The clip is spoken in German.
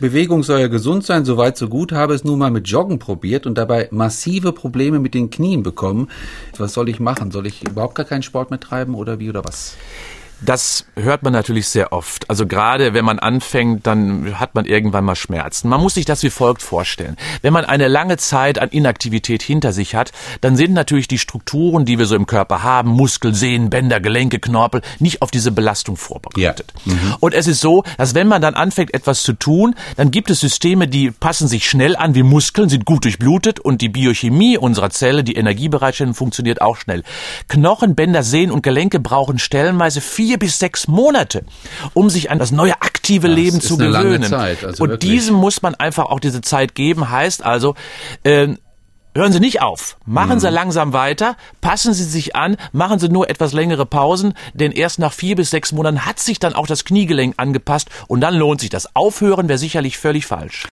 Bewegung soll ja gesund sein, soweit so gut, habe es nun mal mit Joggen probiert und dabei massive Probleme mit den Knien bekommen. Was soll ich machen? Soll ich überhaupt gar keinen Sport mehr treiben oder wie oder was? Das hört man natürlich sehr oft. Also gerade wenn man anfängt, dann hat man irgendwann mal Schmerzen. Man muss sich das wie folgt vorstellen. Wenn man eine lange Zeit an Inaktivität hinter sich hat, dann sind natürlich die Strukturen, die wir so im Körper haben, Muskel, Sehnen, Bänder, Gelenke, Knorpel, nicht auf diese Belastung vorbereitet. Ja. Mhm. Und es ist so, dass wenn man dann anfängt, etwas zu tun, dann gibt es Systeme, die passen sich schnell an wie Muskeln, sind gut durchblutet und die Biochemie unserer Zelle, die Energiebereitstellung funktioniert auch schnell. Knochen, Bänder, Sehnen und Gelenke brauchen stellenweise vier vier bis sechs Monate, um sich an das neue aktive das Leben zu gewöhnen. Zeit, also und wirklich. diesem muss man einfach auch diese Zeit geben. Heißt also, äh, Hören Sie nicht auf. Machen mhm. Sie langsam weiter. Passen Sie sich an. Machen Sie nur etwas längere Pausen. Denn erst nach vier bis sechs Monaten hat sich dann auch das Kniegelenk angepasst. Und dann lohnt sich das. Aufhören wäre sicherlich völlig falsch.